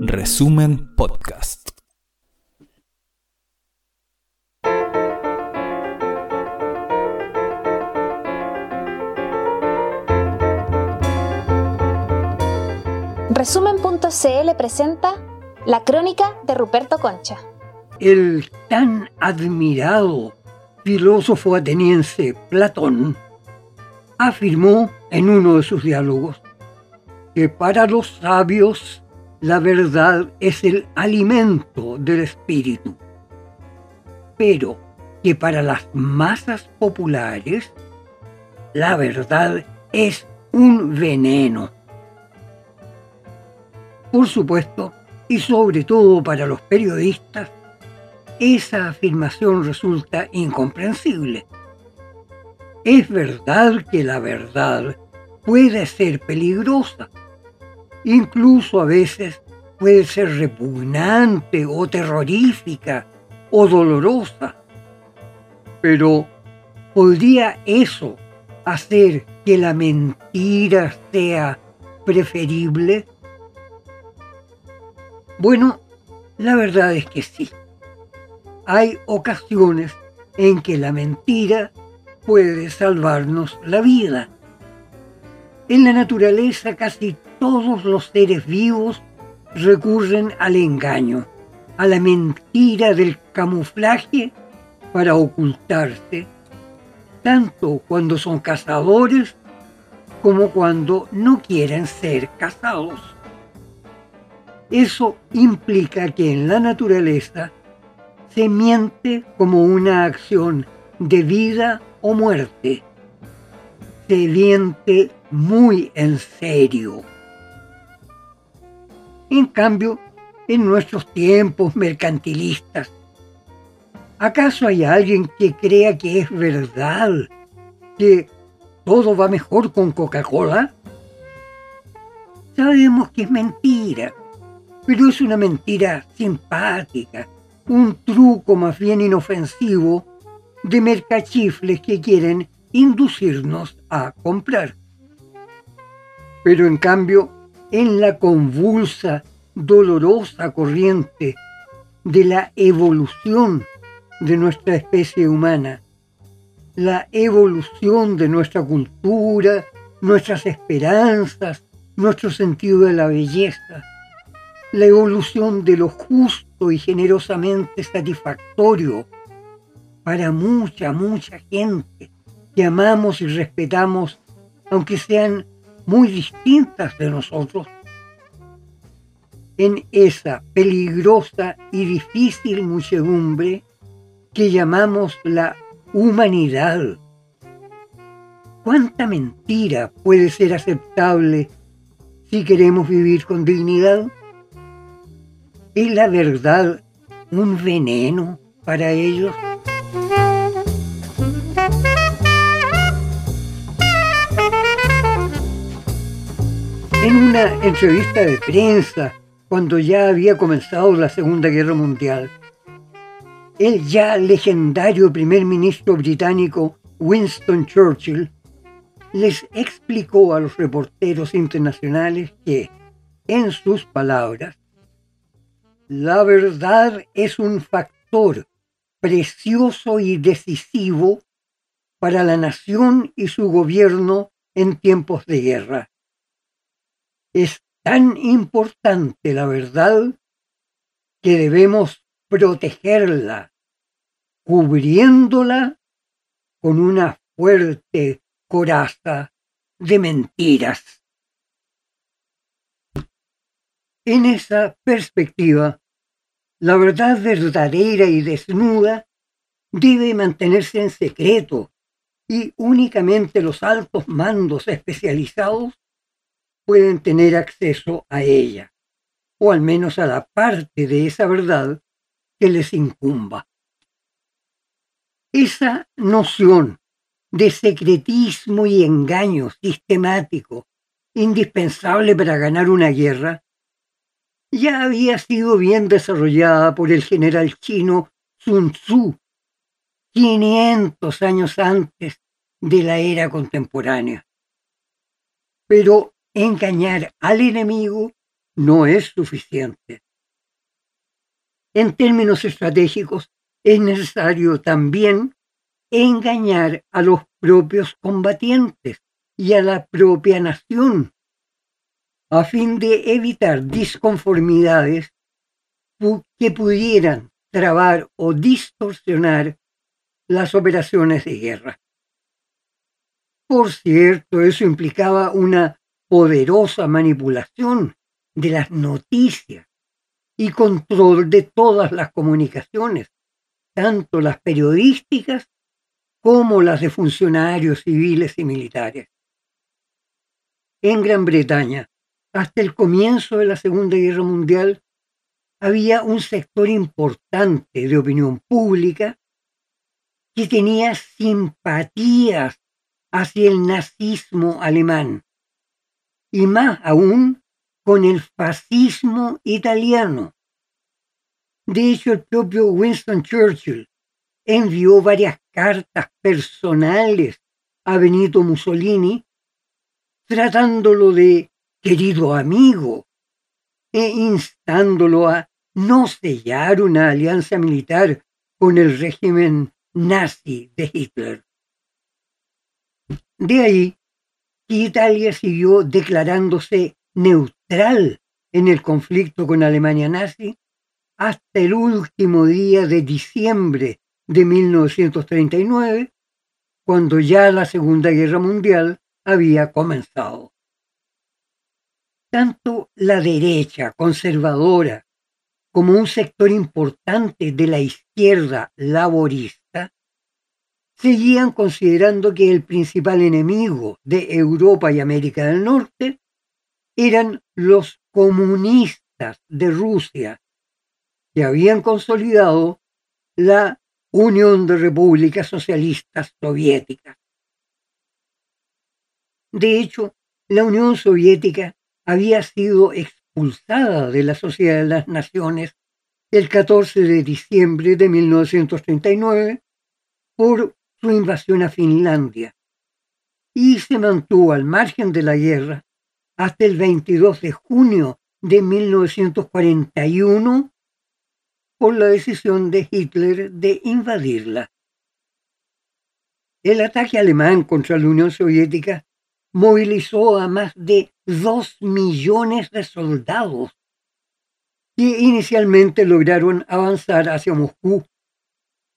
Resumen Podcast. Resumen.cl presenta La crónica de Ruperto Concha. El tan admirado filósofo ateniense Platón afirmó en uno de sus diálogos que para los sabios la verdad es el alimento del espíritu, pero que para las masas populares la verdad es un veneno. Por supuesto, y sobre todo para los periodistas, esa afirmación resulta incomprensible. Es verdad que la verdad puede ser peligrosa, incluso a veces puede ser repugnante o terrorífica o dolorosa. Pero ¿podría eso hacer que la mentira sea preferible? Bueno, la verdad es que sí. Hay ocasiones en que la mentira puede salvarnos la vida. En la naturaleza casi todos los seres vivos recurren al engaño, a la mentira del camuflaje para ocultarse, tanto cuando son cazadores como cuando no quieren ser cazados. Eso implica que en la naturaleza se miente como una acción de vida o muerte. Se miente muy en serio. En cambio, en nuestros tiempos mercantilistas, ¿acaso hay alguien que crea que es verdad que todo va mejor con Coca-Cola? Sabemos que es mentira, pero es una mentira simpática, un truco más bien inofensivo de mercachifles que quieren inducirnos a comprar. Pero en cambio, en la convulsa, dolorosa corriente de la evolución de nuestra especie humana, la evolución de nuestra cultura, nuestras esperanzas, nuestro sentido de la belleza, la evolución de lo justo y generosamente satisfactorio para mucha, mucha gente que amamos y respetamos, aunque sean muy distintas de nosotros, en esa peligrosa y difícil muchedumbre que llamamos la humanidad. ¿Cuánta mentira puede ser aceptable si queremos vivir con dignidad? ¿Es la verdad un veneno para ellos? En una entrevista de prensa, cuando ya había comenzado la Segunda Guerra Mundial, el ya legendario primer ministro británico Winston Churchill les explicó a los reporteros internacionales que, en sus palabras, la verdad es un factor precioso y decisivo para la nación y su gobierno en tiempos de guerra. Es tan importante la verdad que debemos protegerla, cubriéndola con una fuerte coraza de mentiras. En esa perspectiva, la verdad verdadera y desnuda debe mantenerse en secreto y únicamente los altos mandos especializados pueden tener acceso a ella, o al menos a la parte de esa verdad que les incumba. Esa noción de secretismo y engaño sistemático, indispensable para ganar una guerra, ya había sido bien desarrollada por el general chino Sun Tzu 500 años antes de la era contemporánea. Pero engañar al enemigo no es suficiente. En términos estratégicos, es necesario también engañar a los propios combatientes y a la propia nación, a fin de evitar disconformidades que pudieran trabar o distorsionar las operaciones de guerra. Por cierto, eso implicaba una poderosa manipulación de las noticias y control de todas las comunicaciones, tanto las periodísticas como las de funcionarios civiles y militares. En Gran Bretaña, hasta el comienzo de la Segunda Guerra Mundial, había un sector importante de opinión pública que tenía simpatías hacia el nazismo alemán y más aún con el fascismo italiano. De hecho, el propio Winston Churchill envió varias cartas personales a Benito Mussolini tratándolo de querido amigo e instándolo a no sellar una alianza militar con el régimen nazi de Hitler. De ahí que Italia siguió declarándose neutral en el conflicto con Alemania nazi hasta el último día de diciembre de 1939, cuando ya la Segunda Guerra Mundial había comenzado. Tanto la derecha conservadora como un sector importante de la izquierda laborista seguían considerando que el principal enemigo de Europa y América del Norte eran los comunistas de Rusia, que habían consolidado la Unión de Repúblicas Socialistas Soviéticas. De hecho, la Unión Soviética había sido expulsada de la Sociedad de las Naciones el 14 de diciembre de 1939 por su invasión a Finlandia y se mantuvo al margen de la guerra hasta el 22 de junio de 1941 por la decisión de Hitler de invadirla. El ataque alemán contra la Unión Soviética movilizó a más de dos millones de soldados que inicialmente lograron avanzar hacia Moscú,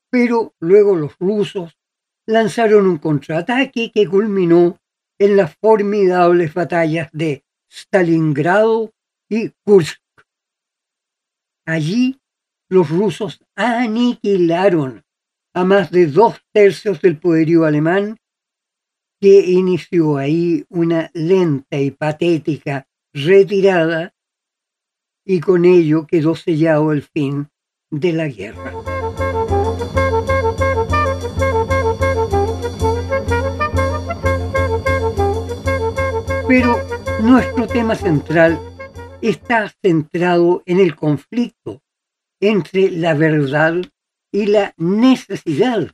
pero luego los rusos lanzaron un contraataque que culminó en las formidables batallas de Stalingrado y Kursk. Allí los rusos aniquilaron a más de dos tercios del poderío alemán que inició ahí una lenta y patética retirada y con ello quedó sellado el fin de la guerra. Pero nuestro tema central está centrado en el conflicto entre la verdad y la necesidad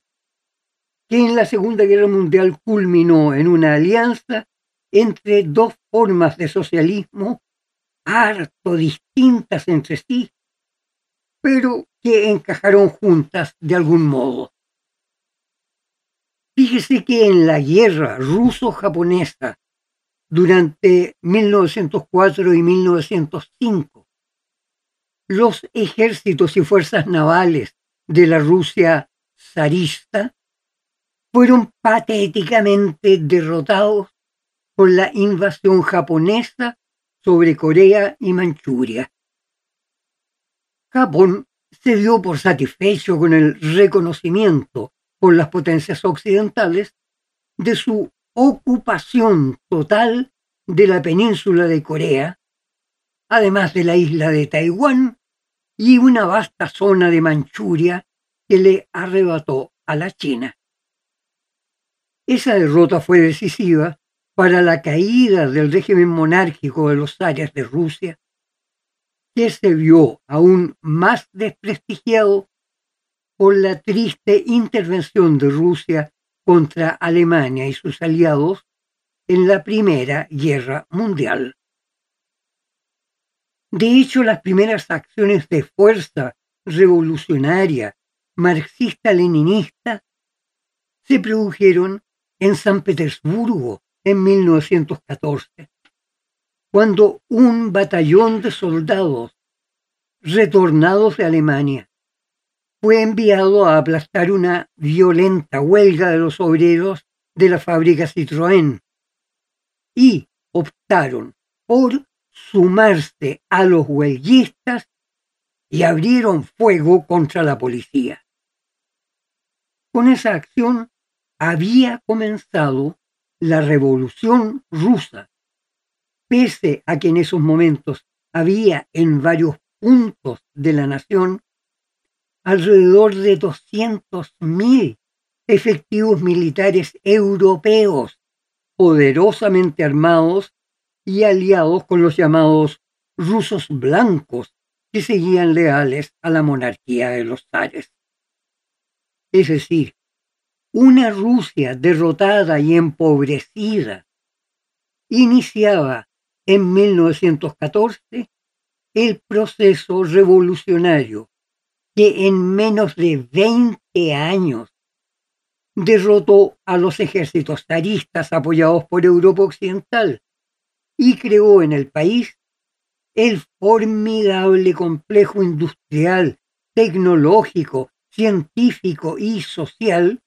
que en la Segunda Guerra Mundial culminó en una alianza entre dos formas de socialismo harto distintas entre sí, pero que encajaron juntas de algún modo. Fíjese que en la guerra ruso-japonesa durante 1904 y 1905, los ejércitos y fuerzas navales de la Rusia zarista fueron patéticamente derrotados por la invasión japonesa sobre Corea y Manchuria. Japón se dio por satisfecho con el reconocimiento por las potencias occidentales de su ocupación total de la península de Corea, además de la isla de Taiwán y una vasta zona de Manchuria que le arrebató a la China. Esa derrota fue decisiva para la caída del régimen monárquico de los zares de Rusia, que se vio aún más desprestigiado por la triste intervención de Rusia contra Alemania y sus aliados en la Primera Guerra Mundial. De hecho, las primeras acciones de fuerza revolucionaria marxista-leninista se produjeron en San Petersburgo en 1914, cuando un batallón de soldados retornados de Alemania fue enviado a aplastar una violenta huelga de los obreros de la fábrica Citroën y optaron por sumarse a los huelguistas y abrieron fuego contra la policía. Con esa acción había comenzado la revolución rusa, pese a que en esos momentos había en varios puntos de la nación alrededor de 200.000 efectivos militares europeos poderosamente armados y aliados con los llamados rusos blancos que seguían leales a la monarquía de los zares. Es decir, una Rusia derrotada y empobrecida iniciaba en 1914 el proceso revolucionario que en menos de 20 años derrotó a los ejércitos zaristas apoyados por Europa Occidental y creó en el país el formidable complejo industrial, tecnológico, científico y social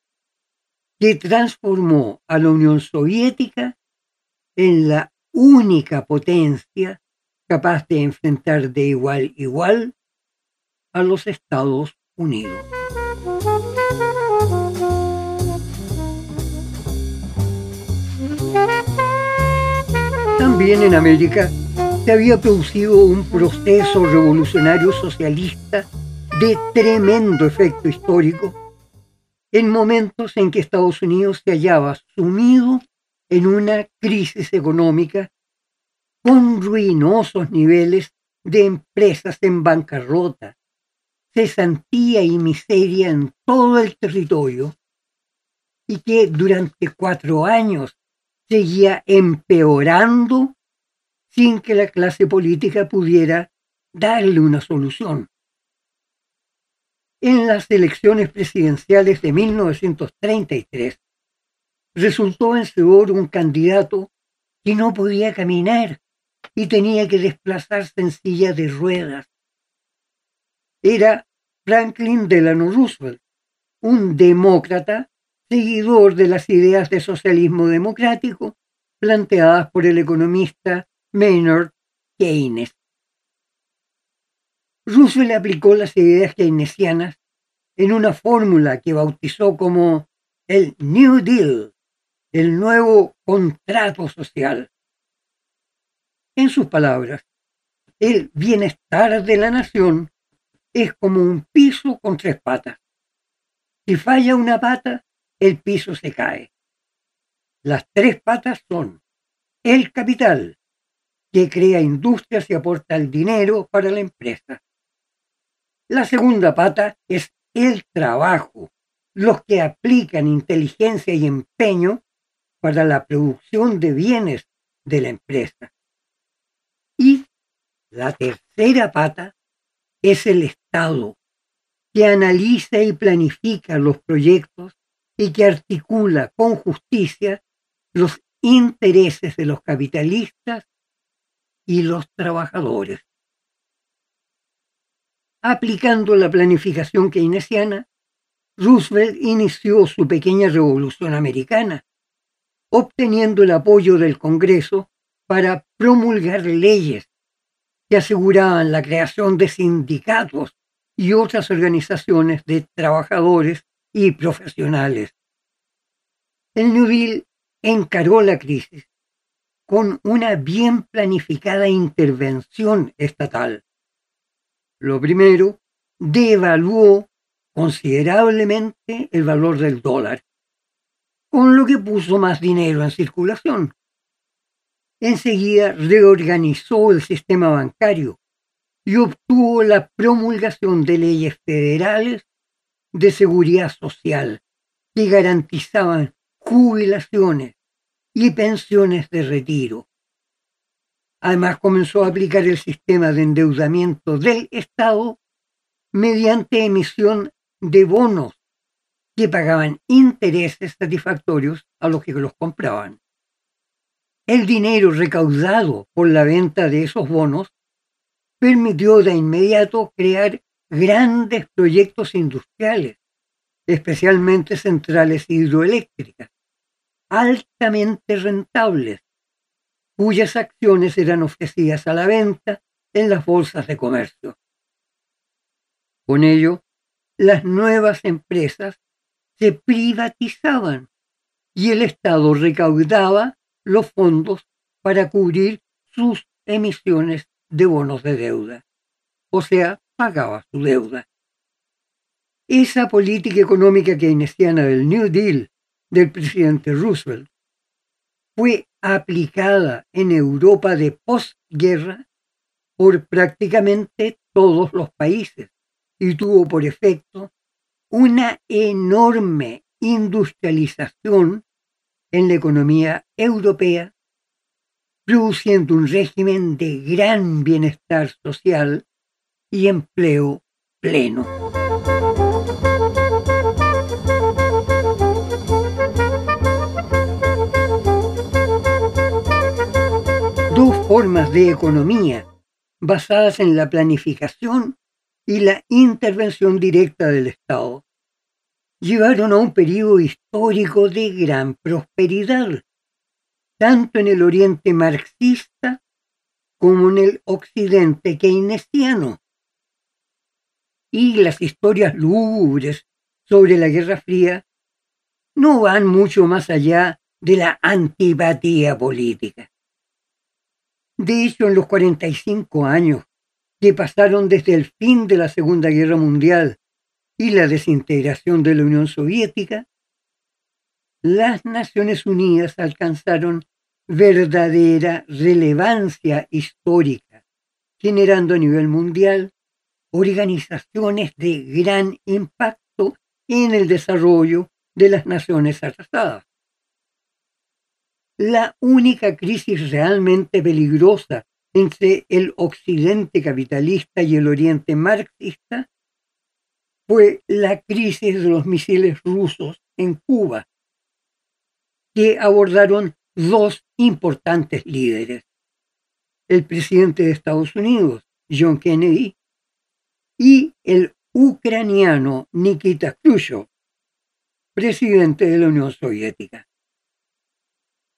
que transformó a la Unión Soviética en la única potencia capaz de enfrentar de igual a igual a los Estados Unidos. También en América se había producido un proceso revolucionario socialista de tremendo efecto histórico en momentos en que Estados Unidos se hallaba sumido en una crisis económica con ruinosos niveles de empresas en bancarrota, cesantía y miseria en todo el territorio, y que durante cuatro años seguía empeorando sin que la clase política pudiera darle una solución. En las elecciones presidenciales de 1933 resultó vencedor un candidato que no podía caminar y tenía que desplazarse en silla de ruedas. Era Franklin Delano Roosevelt, un demócrata seguidor de las ideas de socialismo democrático planteadas por el economista Maynard Keynes. Roosevelt aplicó las ideas keynesianas en una fórmula que bautizó como el New Deal, el nuevo contrato social. En sus palabras, el bienestar de la nación es como un piso con tres patas. Si falla una pata, el piso se cae. Las tres patas son el capital, que crea industrias y aporta el dinero para la empresa. La segunda pata es el trabajo, los que aplican inteligencia y empeño para la producción de bienes de la empresa. Y la tercera pata es el Estado, que analiza y planifica los proyectos y que articula con justicia los intereses de los capitalistas y los trabajadores. Aplicando la planificación keynesiana, Roosevelt inició su pequeña revolución americana, obteniendo el apoyo del Congreso para promulgar leyes que aseguraban la creación de sindicatos y otras organizaciones de trabajadores y profesionales. El New Deal encaró la crisis con una bien planificada intervención estatal. Lo primero, devaluó considerablemente el valor del dólar, con lo que puso más dinero en circulación. Enseguida reorganizó el sistema bancario y obtuvo la promulgación de leyes federales de seguridad social que garantizaban jubilaciones y pensiones de retiro. Además comenzó a aplicar el sistema de endeudamiento del Estado mediante emisión de bonos que pagaban intereses satisfactorios a los que los compraban. El dinero recaudado por la venta de esos bonos permitió de inmediato crear grandes proyectos industriales, especialmente centrales hidroeléctricas, altamente rentables, cuyas acciones eran ofrecidas a la venta en las bolsas de comercio. Con ello, las nuevas empresas se privatizaban y el Estado recaudaba los fondos para cubrir sus emisiones de bonos de deuda, o sea, pagaba su deuda. Esa política económica keynesiana del New Deal del presidente Roosevelt fue aplicada en Europa de posguerra por prácticamente todos los países y tuvo por efecto una enorme industrialización en la economía europea, produciendo un régimen de gran bienestar social y empleo pleno. Dos formas de economía basadas en la planificación y la intervención directa del Estado llevaron a un periodo histórico de gran prosperidad, tanto en el oriente marxista como en el occidente keynesiano. Y las historias lúgubres sobre la Guerra Fría no van mucho más allá de la antipatía política. De hecho, en los 45 años que pasaron desde el fin de la Segunda Guerra Mundial y la desintegración de la Unión Soviética, las Naciones Unidas alcanzaron verdadera relevancia histórica, generando a nivel mundial organizaciones de gran impacto en el desarrollo de las naciones atrasadas. La única crisis realmente peligrosa entre el occidente capitalista y el oriente marxista fue la crisis de los misiles rusos en Cuba, que abordaron dos importantes líderes, el presidente de Estados Unidos, John Kennedy, y el ucraniano Nikita Khrushchev, presidente de la Unión Soviética.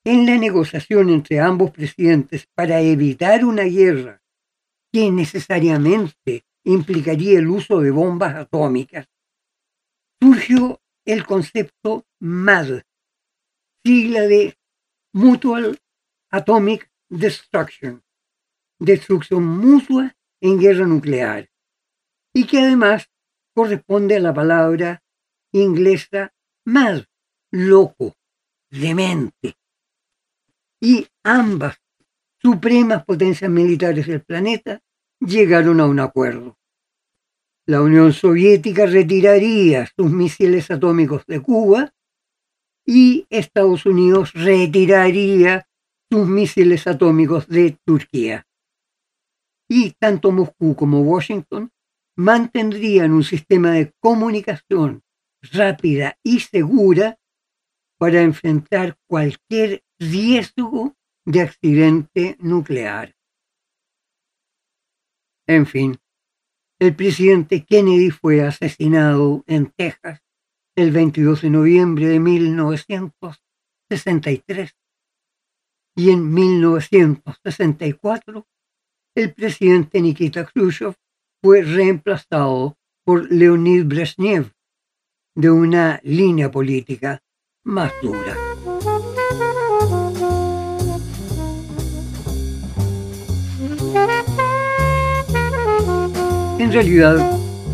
En la negociación entre ambos presidentes para evitar una guerra que necesariamente implicaría el uso de bombas atómicas, surgió el concepto MAD, sigla de Mutual Atomic Destruction, destrucción mutua en guerra nuclear, y que además corresponde a la palabra inglesa mad, loco, demente. Y ambas supremas potencias militares del planeta llegaron a un acuerdo. La Unión Soviética retiraría sus misiles atómicos de Cuba y Estados Unidos retiraría sus misiles atómicos de Turquía. Y tanto Moscú como Washington mantendrían un sistema de comunicación rápida y segura para enfrentar cualquier riesgo de accidente nuclear. En fin, el presidente Kennedy fue asesinado en Texas el 22 de noviembre de 1963 y en 1964 el presidente Nikita Khrushchev fue reemplazado por Leonid Brezhnev de una línea política más dura. En realidad,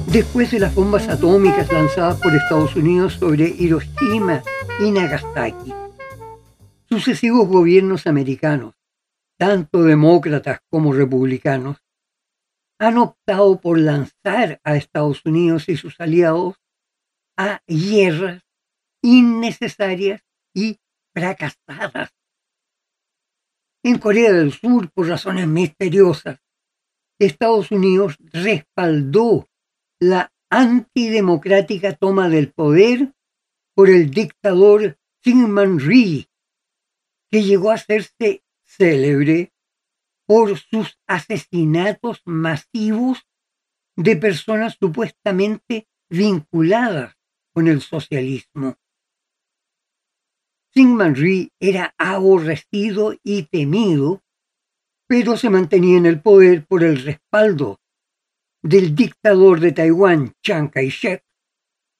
después de las bombas atómicas lanzadas por Estados Unidos sobre Hiroshima y Nagasaki, sucesivos gobiernos americanos, tanto demócratas como republicanos, han optado por lanzar a Estados Unidos y sus aliados a guerras innecesarias y fracasadas. En Corea del Sur, por razones misteriosas, Estados Unidos respaldó la antidemocrática toma del poder por el dictador Syngman Rhee, que llegó a hacerse célebre por sus asesinatos masivos de personas supuestamente vinculadas con el socialismo. Syngman Rhee era aborrecido y temido, pero se mantenía en el poder por el respaldo del dictador de Taiwán, Chiang Kai-shek,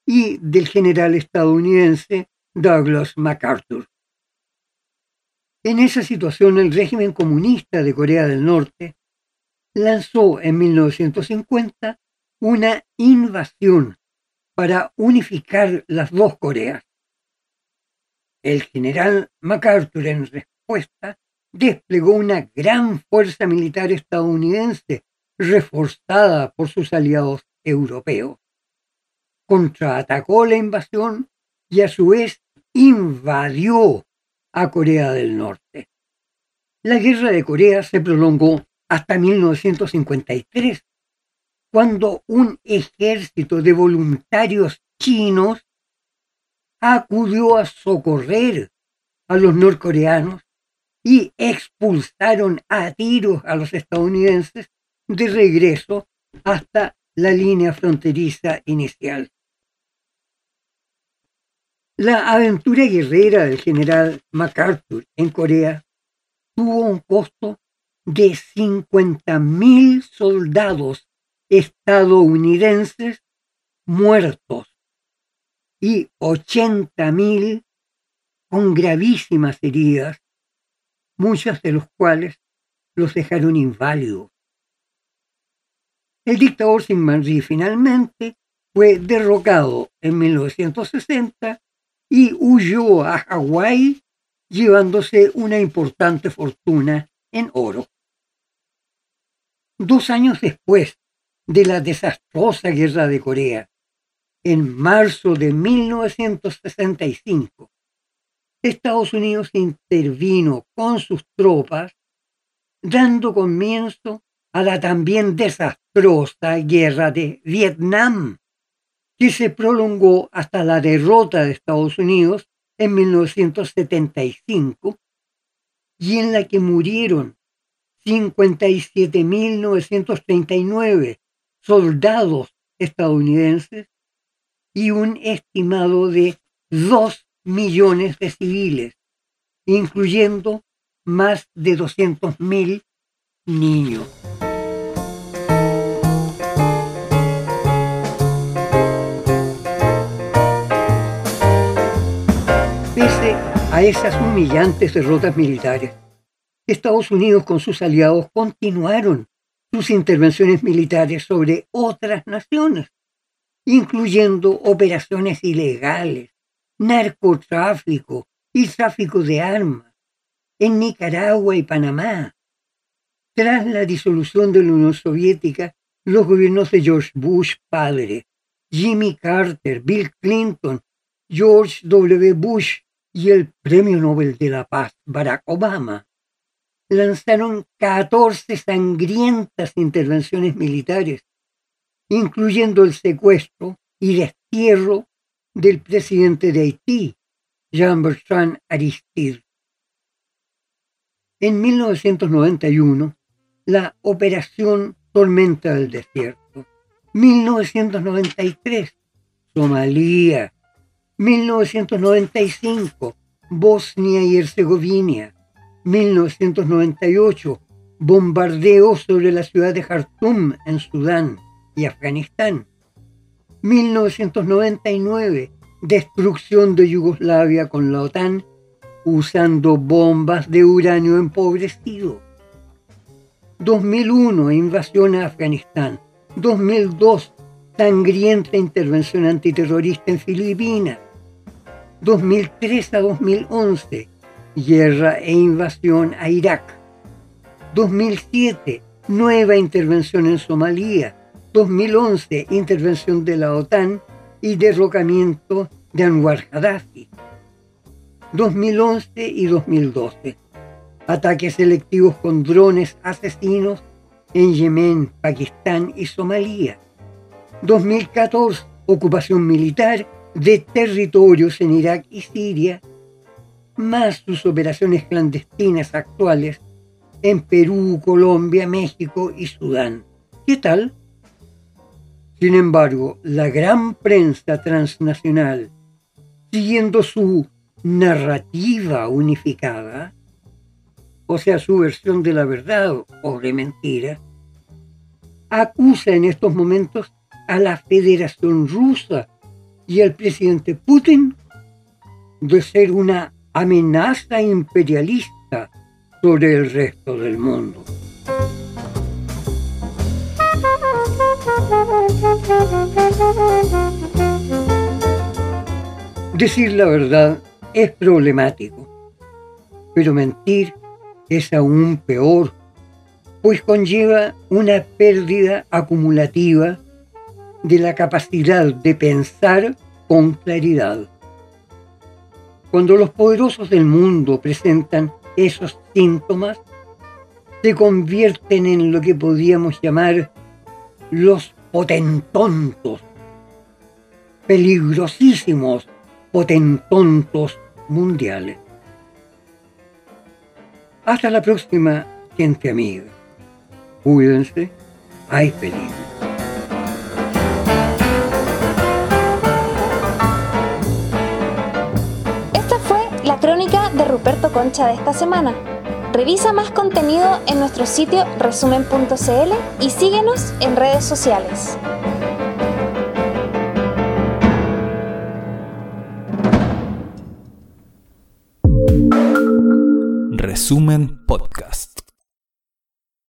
y del general estadounidense Douglas MacArthur. En esa situación, el régimen comunista de Corea del Norte lanzó en 1950 una invasión para unificar las dos Coreas. El general MacArthur, en respuesta, desplegó una gran fuerza militar estadounidense reforzada por sus aliados europeos. Contraatacó la invasión y a su vez invadió a Corea del Norte. La guerra de Corea se prolongó hasta 1953, cuando un ejército de voluntarios chinos acudió a socorrer a los norcoreanos y expulsaron a tiros a los estadounidenses de regreso hasta la línea fronteriza inicial. La aventura guerrera del general MacArthur en Corea tuvo un costo de 50.000 soldados estadounidenses muertos y 80.000 con gravísimas heridas, muchas de los cuales los dejaron inválidos. El dictador Syngman Rhee finalmente fue derrocado en 1960 y huyó a Hawái llevándose una importante fortuna en oro. Dos años después de la desastrosa guerra de Corea, en marzo de 1965, Estados Unidos intervino con sus tropas, dando comienzo a la también desastrosa guerra de Vietnam que se prolongó hasta la derrota de Estados Unidos en 1975 y en la que murieron 57.939 soldados estadounidenses y un estimado de 2 millones de civiles, incluyendo más de 200.000 niños. a esas humillantes derrotas militares, Estados Unidos con sus aliados continuaron sus intervenciones militares sobre otras naciones, incluyendo operaciones ilegales, narcotráfico y tráfico de armas en Nicaragua y Panamá. Tras la disolución de la Unión Soviética, los gobiernos de George Bush padre, Jimmy Carter, Bill Clinton, George W. Bush y el Premio Nobel de la Paz, Barack Obama, lanzaron 14 sangrientas intervenciones militares, incluyendo el secuestro y destierro del presidente de Haití, Jean-Bertrand Aristide. En 1991, la Operación Tormenta del Desierto. 1993, Somalia, 1995, Bosnia y Herzegovina. 1998, bombardeo sobre la ciudad de Jartum en Sudán y Afganistán. 1999, destrucción de Yugoslavia con la OTAN usando bombas de uranio empobrecido. 2001, invasión a Afganistán. 2002, sangrienta intervención antiterrorista en Filipinas. 2003 a 2011, guerra e invasión a Irak. 2007, nueva intervención en Somalia. 2011, intervención de la OTAN y derrocamiento de Anwar Gaddafi. 2011 y 2012. ataques selectivos con drones asesinos en Yemen, Pakistán y Somalia. 2014, ocupación militar de territorios en Irak y Siria, más sus operaciones clandestinas actuales en Perú, Colombia, México y Sudán. ¿Qué tal? Sin embargo, la gran prensa transnacional, siguiendo su narrativa unificada, o sea, su versión de la verdad o de mentira, acusa en estos momentos a la Federación Rusa y al presidente Putin de ser una amenaza imperialista sobre el resto del mundo. Decir la verdad es problemático, pero mentir es aún peor, pues conlleva una pérdida acumulativa de la capacidad de pensar con claridad. Cuando los poderosos del mundo presentan esos síntomas, se convierten en lo que podríamos llamar los potentontos, peligrosísimos potentontos mundiales. Hasta la próxima, gente amiga. Cuídense, hay peligro. Esta fue la crónica de Ruperto Concha de esta semana. Revisa más contenido en nuestro sitio resumen.cl y síguenos en redes sociales. Resumen Podcast.